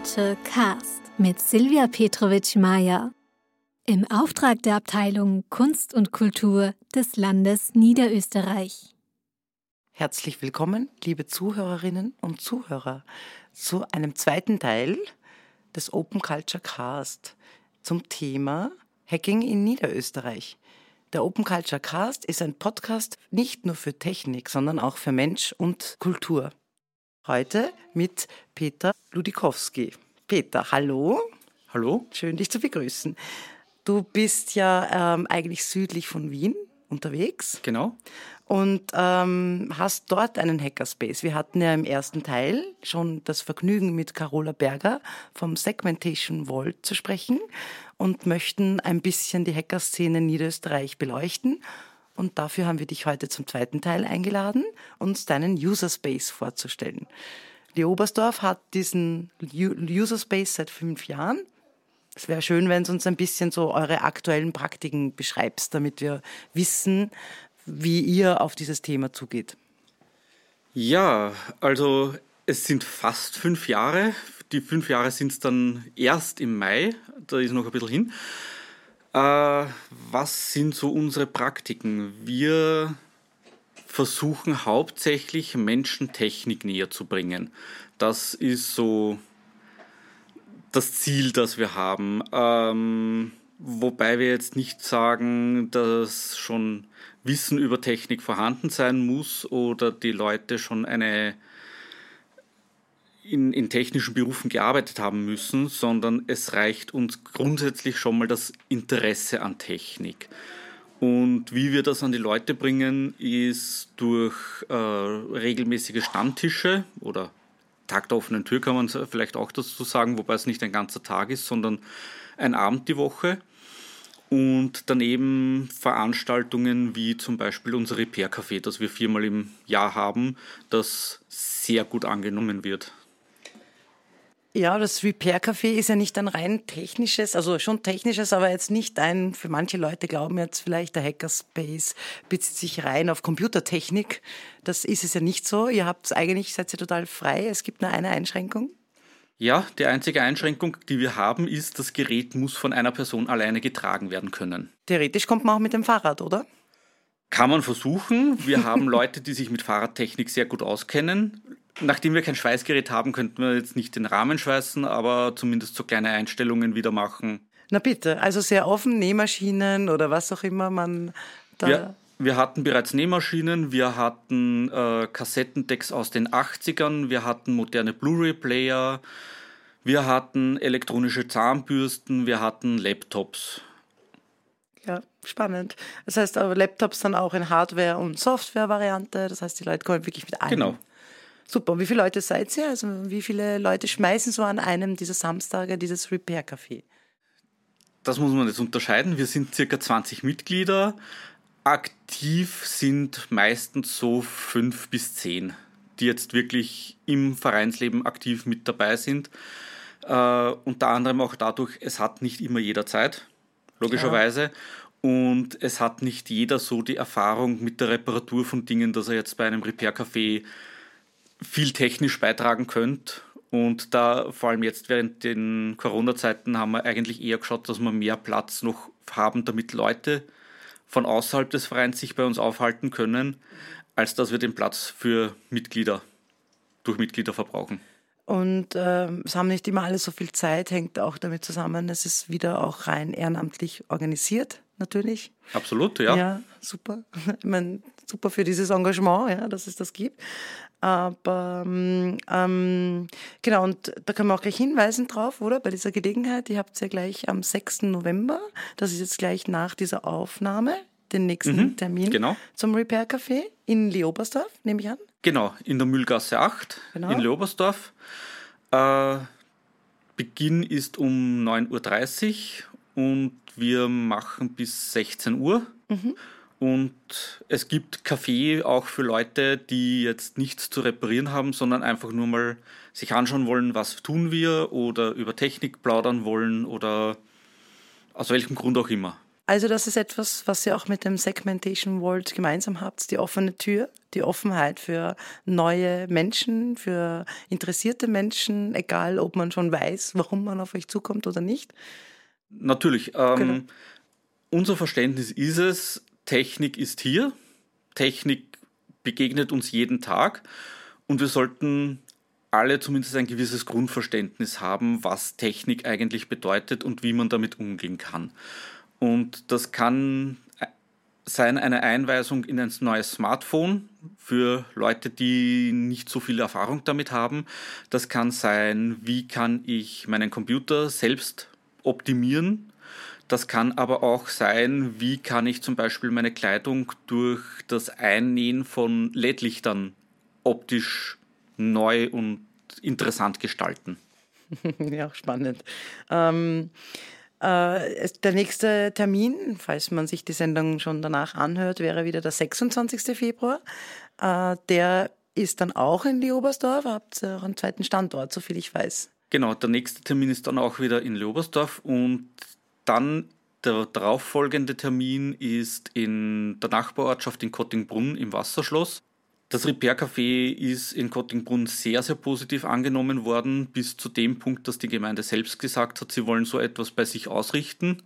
Culture Cast mit Silvia Petrovic-Meyer. Im Auftrag der Abteilung Kunst und Kultur des Landes Niederösterreich. Herzlich willkommen, liebe Zuhörerinnen und Zuhörer, zu einem zweiten Teil des Open Culture Cast zum Thema Hacking in Niederösterreich. Der Open Culture Cast ist ein Podcast nicht nur für Technik, sondern auch für Mensch und Kultur. Heute mit Peter Ludikowski. Peter, hallo. Hallo. Schön, dich zu begrüßen. Du bist ja ähm, eigentlich südlich von Wien unterwegs. Genau. Und ähm, hast dort einen Hackerspace. Wir hatten ja im ersten Teil schon das Vergnügen, mit Carola Berger vom Segmentation Vault zu sprechen und möchten ein bisschen die Hackerszene in Niederösterreich beleuchten. Und dafür haben wir dich heute zum zweiten Teil eingeladen, uns deinen User Space vorzustellen. Die Oberstdorf hat diesen User Space seit fünf Jahren. Es wäre schön, wenn du uns ein bisschen so eure aktuellen Praktiken beschreibst, damit wir wissen, wie ihr auf dieses Thema zugeht. Ja, also es sind fast fünf Jahre. Die fünf Jahre sind es dann erst im Mai, da ist noch ein bisschen hin. Äh, was sind so unsere Praktiken? Wir versuchen hauptsächlich Menschen Technik näher zu bringen. Das ist so das Ziel, das wir haben. Ähm, wobei wir jetzt nicht sagen, dass schon Wissen über Technik vorhanden sein muss oder die Leute schon eine in, in technischen Berufen gearbeitet haben müssen, sondern es reicht uns grundsätzlich schon mal das Interesse an Technik. Und wie wir das an die Leute bringen, ist durch äh, regelmäßige Stammtische oder Tag der offenen Tür kann man vielleicht auch dazu sagen, wobei es nicht ein ganzer Tag ist, sondern ein Abend die Woche. Und daneben Veranstaltungen wie zum Beispiel unser Repair-Café, das wir viermal im Jahr haben, das sehr gut angenommen wird. Ja, das Repair-Café ist ja nicht ein rein technisches, also schon technisches, aber jetzt nicht ein, für manche Leute glauben jetzt vielleicht, der Hackerspace bezieht sich rein auf Computertechnik. Das ist es ja nicht so. Ihr habt eigentlich, seid ihr total frei. Es gibt nur eine Einschränkung. Ja, die einzige Einschränkung, die wir haben, ist, das Gerät muss von einer Person alleine getragen werden können. Theoretisch kommt man auch mit dem Fahrrad, oder? Kann man versuchen. Wir haben Leute, die sich mit Fahrradtechnik sehr gut auskennen. Nachdem wir kein Schweißgerät haben, könnten wir jetzt nicht den Rahmen schweißen, aber zumindest so kleine Einstellungen wieder machen. Na bitte, also sehr offen, Nähmaschinen oder was auch immer man da. Wir, wir hatten bereits Nähmaschinen, wir hatten äh, Kassettendecks aus den 80ern, wir hatten moderne Blu-ray-Player, wir hatten elektronische Zahnbürsten, wir hatten Laptops. Ja, spannend. Das heißt aber Laptops dann auch in Hardware- und Software-Variante. Das heißt, die Leute kommen wirklich mit einem. Genau. Super. Und wie viele Leute seid ihr? Also wie viele Leute schmeißen so an einem dieser Samstage dieses Repair-Café? Das muss man jetzt unterscheiden. Wir sind circa 20 Mitglieder. Aktiv sind meistens so fünf bis zehn, die jetzt wirklich im Vereinsleben aktiv mit dabei sind. Äh, unter anderem auch dadurch, es hat nicht immer jeder Zeit, logischerweise. Ja. Und es hat nicht jeder so die Erfahrung mit der Reparatur von Dingen, dass er jetzt bei einem Repair-Café viel technisch beitragen könnt. Und da, vor allem jetzt während den Corona-Zeiten, haben wir eigentlich eher geschaut, dass wir mehr Platz noch haben, damit Leute von außerhalb des Vereins sich bei uns aufhalten können, als dass wir den Platz für Mitglieder durch Mitglieder verbrauchen. Und äh, es haben nicht immer alle so viel Zeit, hängt auch damit zusammen, es ist wieder auch rein ehrenamtlich organisiert, natürlich. Absolut, ja. Ja, super. Ich meine, super für dieses Engagement, ja, dass es das gibt. Aber ähm, genau, und da können wir auch gleich hinweisen drauf, oder? Bei dieser Gelegenheit, ihr habt ja gleich am 6. November, das ist jetzt gleich nach dieser Aufnahme, den nächsten mhm, Termin genau. zum Repair Café in Leobersdorf, nehme ich an. Genau, in der Mühlgasse 8 genau. in Leobersdorf. Äh, Beginn ist um 9.30 Uhr und wir machen bis 16 Uhr. Mhm. Und es gibt Kaffee auch für Leute, die jetzt nichts zu reparieren haben, sondern einfach nur mal sich anschauen wollen, was tun wir oder über Technik plaudern wollen oder aus welchem Grund auch immer. Also das ist etwas, was ihr auch mit dem Segmentation World gemeinsam habt, die offene Tür, die Offenheit für neue Menschen, für interessierte Menschen, egal ob man schon weiß, warum man auf euch zukommt oder nicht. Natürlich. Ähm, genau. Unser Verständnis ist es, Technik ist hier, Technik begegnet uns jeden Tag und wir sollten alle zumindest ein gewisses Grundverständnis haben, was Technik eigentlich bedeutet und wie man damit umgehen kann. Und das kann sein eine Einweisung in ein neues Smartphone für Leute, die nicht so viel Erfahrung damit haben. Das kann sein, wie kann ich meinen Computer selbst optimieren. Das kann aber auch sein, wie kann ich zum Beispiel meine Kleidung durch das Einnähen von LED-Lichtern optisch neu und interessant gestalten. ja, spannend. Ähm, äh, der nächste Termin, falls man sich die Sendung schon danach anhört, wäre wieder der 26. Februar. Äh, der ist dann auch in Leobersdorf, habt ihr auch einen zweiten Standort, soviel ich weiß. Genau, der nächste Termin ist dann auch wieder in Leobersdorf und dann der darauffolgende Termin ist in der Nachbarortschaft in Kottingbrunn im Wasserschloss. Das Repair Café ist in Kottingbrunn sehr, sehr positiv angenommen worden, bis zu dem Punkt, dass die Gemeinde selbst gesagt hat, sie wollen so etwas bei sich ausrichten.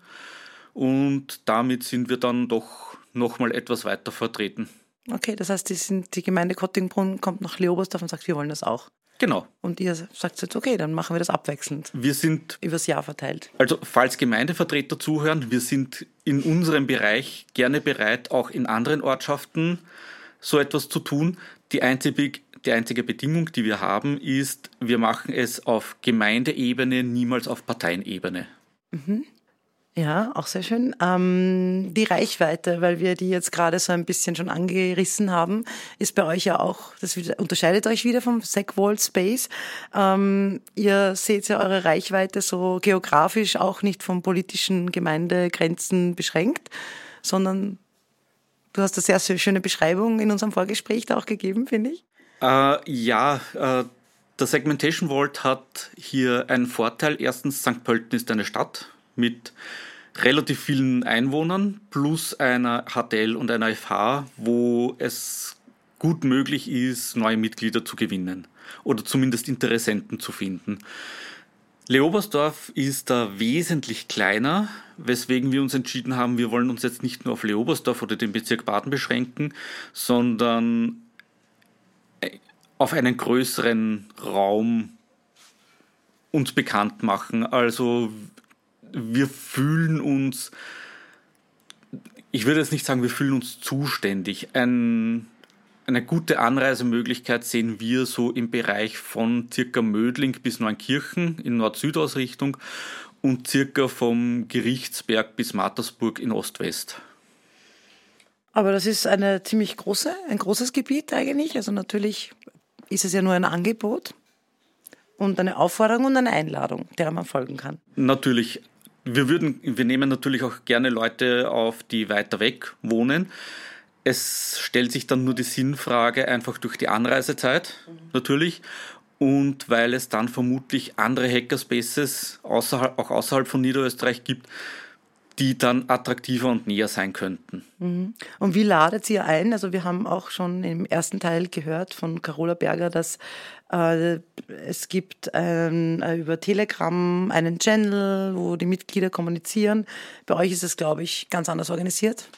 Und damit sind wir dann doch nochmal etwas weiter vertreten. Okay, das heißt, die, sind, die Gemeinde Kottingbrunn kommt nach Leobersdorf und sagt, wir wollen das auch. Genau. Und ihr sagt jetzt, okay, dann machen wir das abwechselnd. Wir sind übers Jahr verteilt. Also, falls Gemeindevertreter zuhören, wir sind in unserem Bereich gerne bereit, auch in anderen Ortschaften so etwas zu tun. Die einzige, die einzige Bedingung, die wir haben, ist, wir machen es auf Gemeindeebene, niemals auf Parteienebene. Mhm. Ja, auch sehr schön. Ähm, die Reichweite, weil wir die jetzt gerade so ein bisschen schon angerissen haben, ist bei euch ja auch, das unterscheidet euch wieder vom SecWall Space. Ähm, ihr seht ja eure Reichweite so geografisch auch nicht von politischen Gemeindegrenzen beschränkt, sondern Du hast eine sehr schöne Beschreibung in unserem Vorgespräch da auch gegeben, finde ich. Äh, ja, äh, der Segmentation Vault hat hier einen Vorteil. Erstens, St. Pölten ist eine Stadt mit relativ vielen Einwohnern plus einer HTL und einer FH, wo es gut möglich ist, neue Mitglieder zu gewinnen oder zumindest Interessenten zu finden. Leobersdorf ist da wesentlich kleiner, weswegen wir uns entschieden haben, wir wollen uns jetzt nicht nur auf Leobersdorf oder den Bezirk Baden beschränken, sondern äh, auf einen größeren Raum uns bekannt machen. Also wir fühlen uns, ich würde jetzt nicht sagen, wir fühlen uns zuständig. Ein eine gute Anreisemöglichkeit sehen wir so im Bereich von circa Mödling bis Neunkirchen in Nord-Süd-Ausrichtung und circa vom Gerichtsberg bis Mattersburg in Ost-West. Aber das ist eine ziemlich große, ein großes Gebiet eigentlich. Also natürlich ist es ja nur ein Angebot und eine Aufforderung und eine Einladung, der man folgen kann. Natürlich. Wir würden, wir nehmen natürlich auch gerne Leute auf, die weiter weg wohnen. Es stellt sich dann nur die Sinnfrage einfach durch die Anreisezeit natürlich und weil es dann vermutlich andere Hackerspaces außerhalb, auch außerhalb von Niederösterreich gibt, die dann attraktiver und näher sein könnten. Mhm. Und wie ladet ihr ein? Also wir haben auch schon im ersten Teil gehört von Carola Berger, dass äh, es gibt ein, äh, über Telegram einen Channel, wo die Mitglieder kommunizieren. Bei euch ist es, glaube ich, ganz anders organisiert.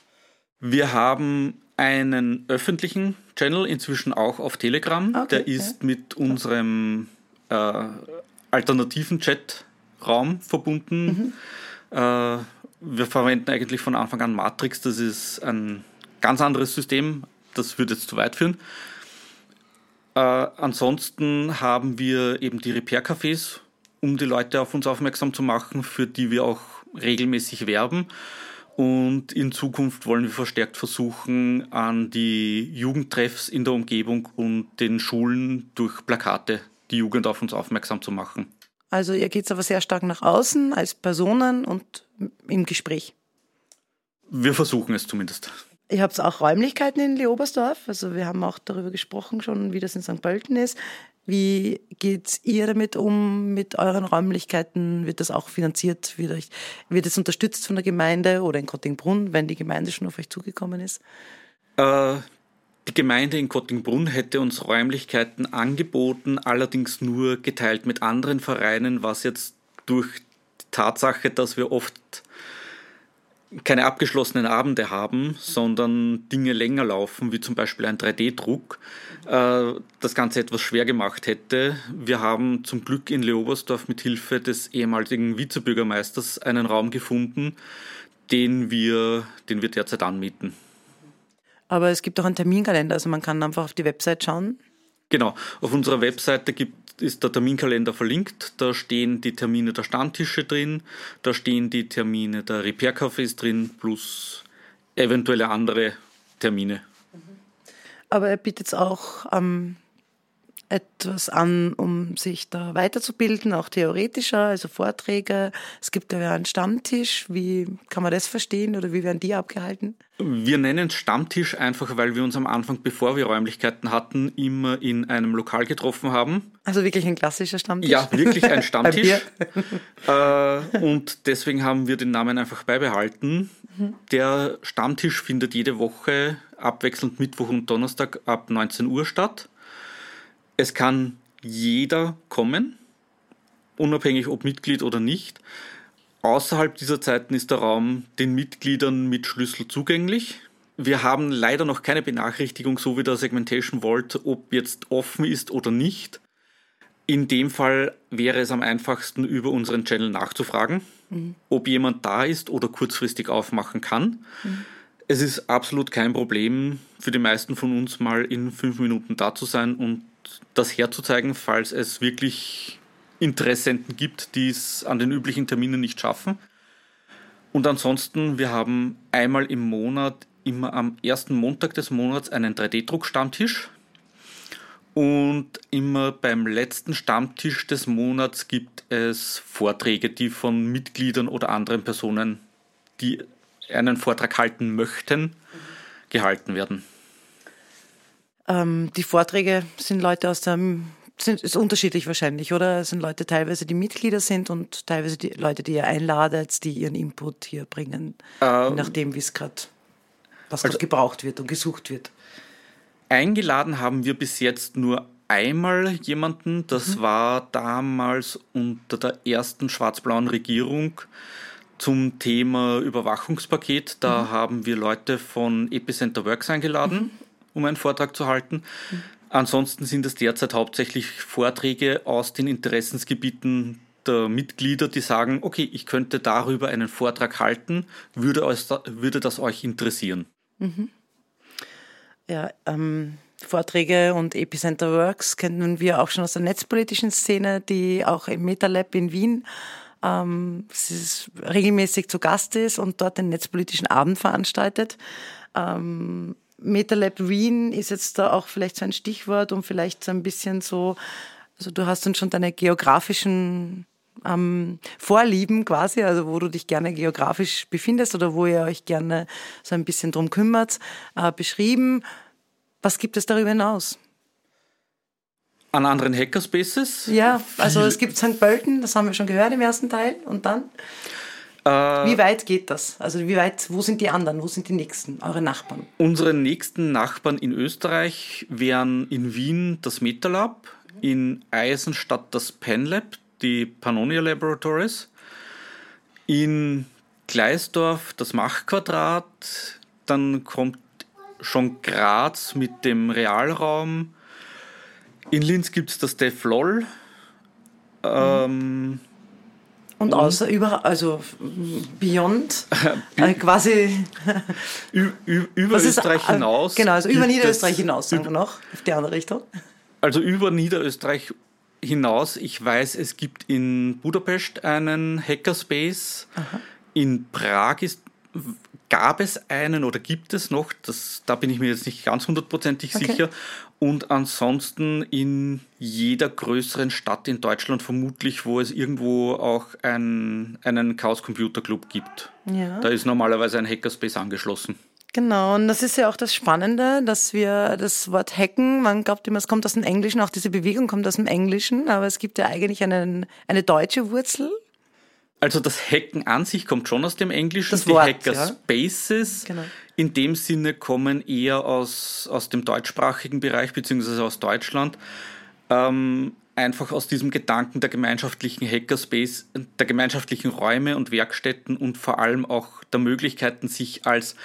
Wir haben einen öffentlichen Channel, inzwischen auch auf Telegram. Okay, der ist ja. mit unserem äh, alternativen Chatraum verbunden. Mhm. Äh, wir verwenden eigentlich von Anfang an Matrix. Das ist ein ganz anderes System. Das würde jetzt zu weit führen. Äh, ansonsten haben wir eben die Repair-Cafés, um die Leute auf uns aufmerksam zu machen, für die wir auch regelmäßig werben. Und in Zukunft wollen wir verstärkt versuchen, an die Jugendtreffs in der Umgebung und den Schulen durch Plakate die Jugend auf uns aufmerksam zu machen. Also ihr geht aber sehr stark nach außen als Personen und im Gespräch. Wir versuchen es zumindest. Ihr habt auch Räumlichkeiten in Leobersdorf. Also wir haben auch darüber gesprochen schon, wie das in St. Pölten ist. Wie geht ihr damit um, mit euren Räumlichkeiten? Wird das auch finanziert? Wird, euch, wird es unterstützt von der Gemeinde oder in Kottingbrunn, wenn die Gemeinde schon auf euch zugekommen ist? Äh, die Gemeinde in Kottingbrunn hätte uns Räumlichkeiten angeboten, allerdings nur geteilt mit anderen Vereinen, was jetzt durch Tatsache, dass wir oft keine abgeschlossenen Abende haben, sondern Dinge länger laufen, wie zum Beispiel ein 3D-Druck, äh, das Ganze etwas schwer gemacht hätte. Wir haben zum Glück in Leobersdorf mit Hilfe des ehemaligen Vizebürgermeisters einen Raum gefunden, den wir, den wir derzeit anmieten. Aber es gibt auch einen Terminkalender, also man kann einfach auf die Website schauen. Genau, auf unserer Webseite gibt ist der Terminkalender verlinkt. Da stehen die Termine der Stammtische drin, da stehen die Termine der Repair-Cafés drin, plus eventuelle andere Termine. Aber er bietet auch ähm, etwas an, um sich da weiterzubilden, auch theoretischer, also Vorträge. Es gibt ja einen Stammtisch. Wie kann man das verstehen oder wie werden die abgehalten? Wir nennen es Stammtisch einfach, weil wir uns am Anfang, bevor wir Räumlichkeiten hatten, immer in einem Lokal getroffen haben. Also wirklich ein klassischer Stammtisch? Ja, wirklich ein Stammtisch. äh, und deswegen haben wir den Namen einfach beibehalten. Mhm. Der Stammtisch findet jede Woche abwechselnd Mittwoch und Donnerstag ab 19 Uhr statt. Es kann jeder kommen, unabhängig ob Mitglied oder nicht. Außerhalb dieser Zeiten ist der Raum den Mitgliedern mit Schlüssel zugänglich. Wir haben leider noch keine Benachrichtigung, so wie der Segmentation Vault, ob jetzt offen ist oder nicht. In dem Fall wäre es am einfachsten, über unseren Channel nachzufragen, mhm. ob jemand da ist oder kurzfristig aufmachen kann. Mhm. Es ist absolut kein Problem für die meisten von uns mal in fünf Minuten da zu sein und das herzuzeigen, falls es wirklich Interessenten gibt, die es an den üblichen Terminen nicht schaffen. Und ansonsten, wir haben einmal im Monat, immer am ersten Montag des Monats, einen 3D-Druck-Stammtisch. Und immer beim letzten Stammtisch des Monats gibt es Vorträge, die von Mitgliedern oder anderen Personen, die einen Vortrag halten möchten, gehalten werden. Ähm, die Vorträge sind Leute aus dem sind, ist unterschiedlich wahrscheinlich, oder? Es sind Leute teilweise, die Mitglieder sind und teilweise die Leute, die ihr einladet, die ihren Input hier bringen, ähm, je nachdem, wie es gerade, was also, gebraucht wird und gesucht wird. Eingeladen haben wir bis jetzt nur einmal jemanden, das mhm. war damals unter der ersten schwarz-blauen Regierung zum Thema Überwachungspaket. Da mhm. haben wir Leute von Epicenter Works eingeladen. Mhm um einen Vortrag zu halten. Ansonsten sind es derzeit hauptsächlich Vorträge aus den Interessensgebieten der Mitglieder, die sagen, okay, ich könnte darüber einen Vortrag halten, würde, euch, würde das euch interessieren? Mhm. Ja, ähm, Vorträge und Epicenter Works kennen wir auch schon aus der netzpolitischen Szene, die auch im MetaLab in Wien ähm, regelmäßig zu Gast ist und dort den netzpolitischen Abend veranstaltet. Ähm, MetaLab Wien ist jetzt da auch vielleicht so ein Stichwort, um vielleicht so ein bisschen so, also du hast dann schon deine geografischen ähm, Vorlieben quasi, also wo du dich gerne geografisch befindest oder wo ihr euch gerne so ein bisschen drum kümmert, äh, beschrieben. Was gibt es darüber hinaus? An anderen Hackerspaces? Ja, also es gibt St. Pölten, das haben wir schon gehört im ersten Teil. Und dann? Äh, wie weit geht das? Also wie weit, wo sind die anderen? Wo sind die nächsten, eure Nachbarn? Unsere nächsten Nachbarn in Österreich wären in Wien das MetaLab, in Eisenstadt das PenLab, die Pannonia Laboratories, in Gleisdorf das Machquadrat, dann kommt schon Graz mit dem Realraum. In Linz gibt es das DevLol. Ähm, und außer über, also Beyond, äh, quasi über Österreich ist, hinaus. Genau, also über Niederösterreich hinaus, sagen wir noch, auf die andere Richtung. Also über Niederösterreich hinaus. Ich weiß, es gibt in Budapest einen Hackerspace. Aha. In Prag ist, gab es einen oder gibt es noch, das, da bin ich mir jetzt nicht ganz hundertprozentig okay. sicher. Und ansonsten in jeder größeren Stadt in Deutschland vermutlich, wo es irgendwo auch ein, einen Chaos Computer Club gibt. Ja. Da ist normalerweise ein Hackerspace angeschlossen. Genau, und das ist ja auch das Spannende, dass wir das Wort Hacken, man glaubt immer, es kommt aus dem Englischen, auch diese Bewegung kommt aus dem Englischen, aber es gibt ja eigentlich einen, eine deutsche Wurzel. Also das Hacken an sich kommt schon aus dem Englischen. Das Wort, Die Hackerspaces Genau. In dem Sinne kommen eher aus, aus dem deutschsprachigen Bereich beziehungsweise aus Deutschland. Ähm, einfach aus diesem Gedanken der gemeinschaftlichen Hackerspace, der gemeinschaftlichen Räume und Werkstätten und vor allem auch der Möglichkeiten, sich als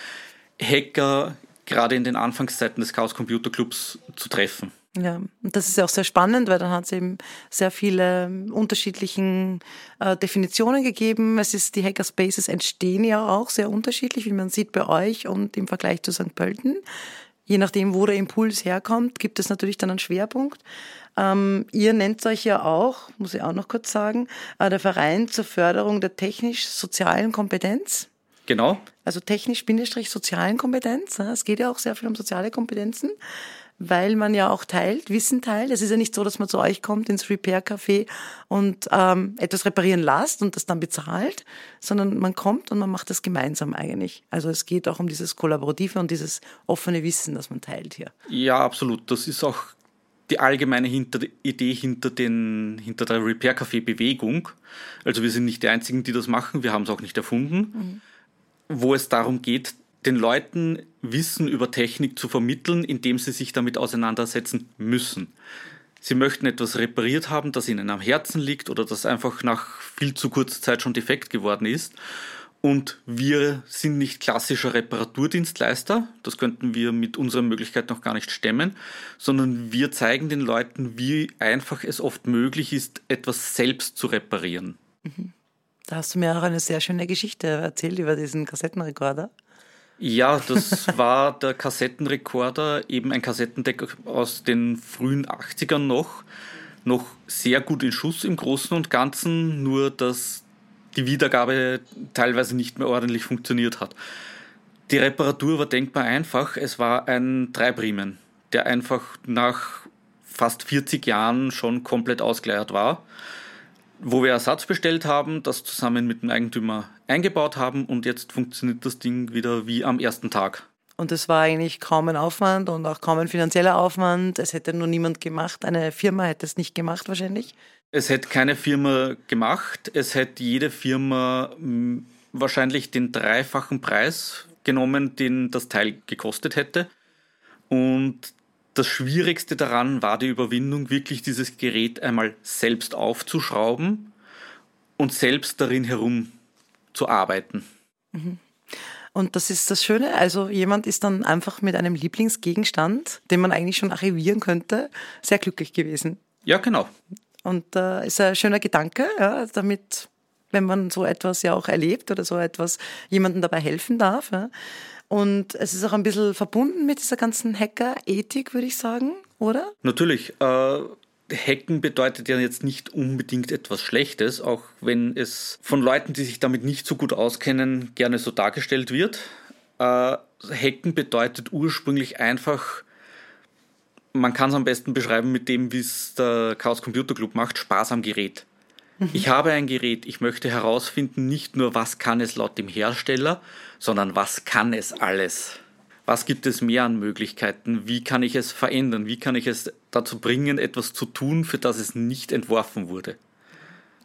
Hacker gerade in den Anfangszeiten des Chaos Computer Clubs zu treffen. Ja, und das ist ja auch sehr spannend, weil dann hat es eben sehr viele unterschiedlichen äh, Definitionen gegeben. Es ist, die Hackerspaces entstehen ja auch sehr unterschiedlich, wie man sieht bei euch und im Vergleich zu St. Pölten. Je nachdem, wo der Impuls herkommt, gibt es natürlich dann einen Schwerpunkt. Ähm, ihr nennt euch ja auch, muss ich auch noch kurz sagen, äh, der Verein zur Förderung der technisch-sozialen Kompetenz. Genau. Also technisch-sozialen Kompetenz. ja. Es geht ja auch sehr viel um soziale Kompetenzen, weil man ja auch teilt, Wissen teilt. Es ist ja nicht so, dass man zu euch kommt ins Repair-Café und ähm, etwas reparieren lasst und das dann bezahlt, sondern man kommt und man macht das gemeinsam eigentlich. Also es geht auch um dieses Kollaborative und dieses offene Wissen, das man teilt hier. Ja, absolut. Das ist auch die allgemeine hinter, Idee hinter, den, hinter der Repair Café Bewegung. Also wir sind nicht die Einzigen, die das machen. Wir haben es auch nicht erfunden. Wo es darum geht, den Leuten Wissen über Technik zu vermitteln, indem sie sich damit auseinandersetzen müssen. Sie möchten etwas repariert haben, das ihnen am Herzen liegt oder das einfach nach viel zu kurzer Zeit schon defekt geworden ist. Und wir sind nicht klassischer Reparaturdienstleister, das könnten wir mit unserer Möglichkeit noch gar nicht stemmen, sondern wir zeigen den Leuten, wie einfach es oft möglich ist, etwas selbst zu reparieren. Da hast du mir auch eine sehr schöne Geschichte erzählt über diesen Kassettenrekorder. Ja, das war der Kassettenrekorder, eben ein Kassettendeck aus den frühen 80ern noch, noch sehr gut in Schuss im Großen und Ganzen, nur dass die Wiedergabe teilweise nicht mehr ordentlich funktioniert hat. Die Reparatur war denkbar einfach. Es war ein Treibriemen, der einfach nach fast 40 Jahren schon komplett ausgeleiert war. Wo wir Ersatz bestellt haben, das zusammen mit dem Eigentümer eingebaut haben und jetzt funktioniert das Ding wieder wie am ersten Tag. Und es war eigentlich kaum ein Aufwand und auch kaum ein finanzieller Aufwand. Es hätte nur niemand gemacht. Eine Firma hätte es nicht gemacht wahrscheinlich. Es hätte keine Firma gemacht. Es hätte jede Firma mh, wahrscheinlich den dreifachen Preis genommen, den das Teil gekostet hätte. Und das Schwierigste daran war die Überwindung, wirklich dieses Gerät einmal selbst aufzuschrauben und selbst darin herum zu arbeiten. Und das ist das Schöne. Also jemand ist dann einfach mit einem Lieblingsgegenstand, den man eigentlich schon archivieren könnte, sehr glücklich gewesen. Ja, genau. Und äh, ist ein schöner Gedanke, ja, damit, wenn man so etwas ja auch erlebt oder so etwas jemandem dabei helfen darf. Ja. Und es ist auch ein bisschen verbunden mit dieser ganzen Hacker-Ethik, würde ich sagen, oder? Natürlich. Äh, Hacken bedeutet ja jetzt nicht unbedingt etwas Schlechtes, auch wenn es von Leuten, die sich damit nicht so gut auskennen, gerne so dargestellt wird. Äh, Hacken bedeutet ursprünglich einfach, man kann es am besten beschreiben mit dem, wie es der Chaos Computer Club macht, Spaß am Gerät. Ich habe ein Gerät, ich möchte herausfinden, nicht nur, was kann es laut dem Hersteller, sondern was kann es alles. Was gibt es mehr an Möglichkeiten? Wie kann ich es verändern? Wie kann ich es dazu bringen, etwas zu tun, für das es nicht entworfen wurde?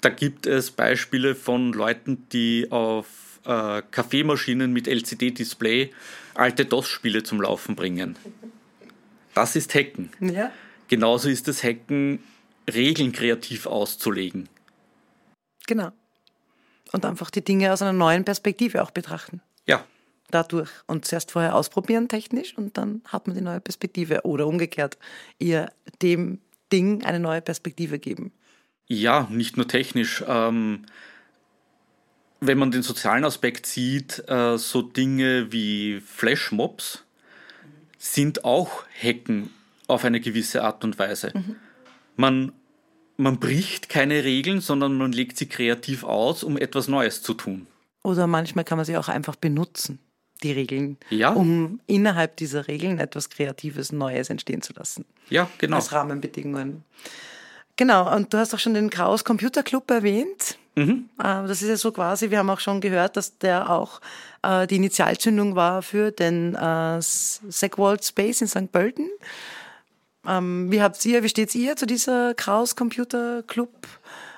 Da gibt es Beispiele von Leuten, die auf äh, Kaffeemaschinen mit LCD-Display alte DOS-Spiele zum Laufen bringen. Das ist Hacken. Ja. Genauso ist es Hacken, Regeln kreativ auszulegen. Genau. Und einfach die Dinge aus einer neuen Perspektive auch betrachten. Ja, Dadurch. Und zuerst vorher ausprobieren technisch und dann hat man die neue Perspektive. Oder umgekehrt, ihr dem Ding eine neue Perspektive geben. Ja, nicht nur technisch. Ähm, wenn man den sozialen Aspekt sieht, äh, so Dinge wie Flashmobs sind auch Hacken auf eine gewisse Art und Weise. Man, man bricht keine Regeln, sondern man legt sie kreativ aus, um etwas Neues zu tun. Oder manchmal kann man sie auch einfach benutzen, die Regeln, Ja. um innerhalb dieser Regeln etwas Kreatives, Neues entstehen zu lassen. Ja, genau. Als Rahmenbedingungen. Genau, und du hast auch schon den Chaos Computer Club erwähnt. Mhm. Äh, das ist ja so quasi, wir haben auch schon gehört, dass der auch äh, die Initialzündung war für den äh, Segwald Space in St. Pölten. Ähm, wie habt ihr, wie steht's ihr zu dieser Chaos Computer Club?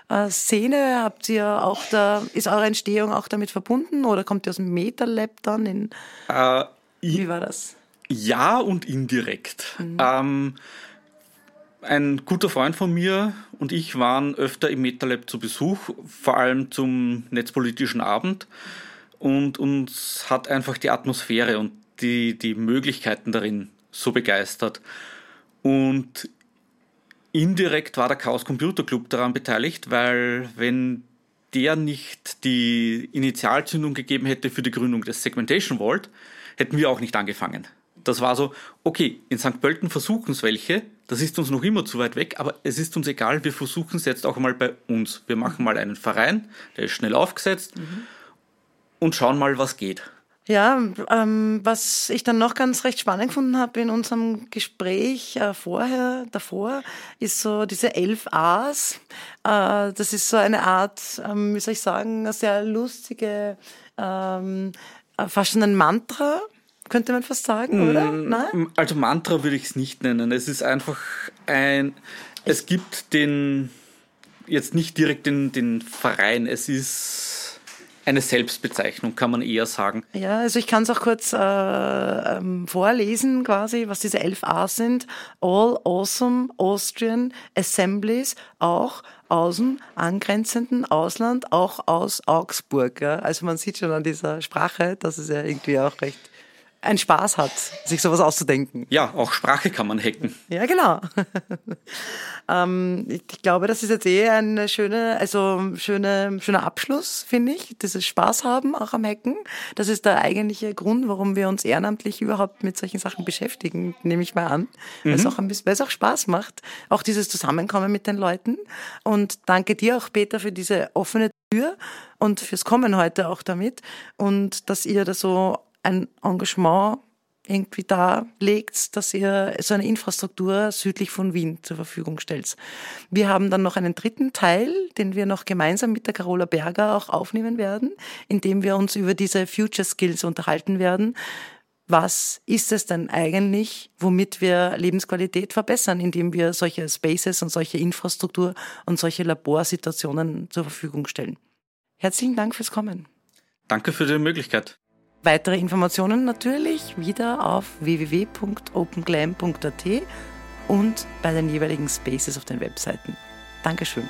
Äh, Szene? Habt ihr auch da, ist eure Entstehung auch damit verbunden oder kommt ihr aus dem MetaLab dann in, äh, wie war das? Ja und indirekt. Mhm. Ähm, ein guter Freund von mir und ich waren öfter im MetaLab zu Besuch, vor allem zum netzpolitischen Abend. Und uns hat einfach die Atmosphäre und die, die Möglichkeiten darin so begeistert. Und indirekt war der Chaos Computer Club daran beteiligt, weil wenn der nicht die Initialzündung gegeben hätte für die Gründung des Segmentation Vault, hätten wir auch nicht angefangen. Das war so, okay, in St. Pölten versuchen es welche, das ist uns noch immer zu weit weg, aber es ist uns egal, wir versuchen es jetzt auch mal bei uns. Wir machen mal einen Verein, der ist schnell aufgesetzt mhm. und schauen mal, was geht. Ja, ähm, was ich dann noch ganz recht spannend gefunden habe in unserem Gespräch äh, vorher, davor, ist so diese elf A's. Äh, das ist so eine Art, ähm, wie soll ich sagen, eine sehr lustige, ähm, äh, fast schon ein Mantra, könnte man fast sagen, oder? Mm, Nein? Also Mantra würde ich es nicht nennen. Es ist einfach ein, es gibt den, jetzt nicht direkt den, den Verein, es ist eine Selbstbezeichnung, kann man eher sagen. Ja, also ich kann es auch kurz äh, ähm, vorlesen, quasi, was diese elf A sind. All Awesome Austrian Assemblies, auch aus dem angrenzenden Ausland, auch aus Augsburg. Ja? Also man sieht schon an dieser Sprache, dass es ja irgendwie auch recht einen Spaß hat, sich sowas auszudenken. Ja, auch Sprache kann man hacken. Ja, genau. ähm, ich glaube, das ist jetzt eh ein schöne, also schöne, schöner Abschluss, finde ich. Dieses Spaß haben auch am Hacken. Das ist der eigentliche Grund, warum wir uns ehrenamtlich überhaupt mit solchen Sachen beschäftigen, nehme ich mal an. Mhm. Weil es auch ein bisschen, weil es auch Spaß macht. Auch dieses Zusammenkommen mit den Leuten. Und danke dir auch, Peter, für diese offene Tür und fürs Kommen heute auch damit. Und dass ihr das so ein Engagement irgendwie da legt, dass ihr so eine Infrastruktur südlich von Wien zur Verfügung stellt. Wir haben dann noch einen dritten Teil, den wir noch gemeinsam mit der Carola Berger auch aufnehmen werden, in dem wir uns über diese Future Skills unterhalten werden. Was ist es denn eigentlich, womit wir Lebensqualität verbessern, indem wir solche Spaces und solche Infrastruktur und solche Laborsituationen zur Verfügung stellen? Herzlichen Dank fürs Kommen. Danke für die Möglichkeit. Weitere Informationen natürlich wieder auf www.openglam.at und bei den jeweiligen Spaces auf den Webseiten. Dankeschön.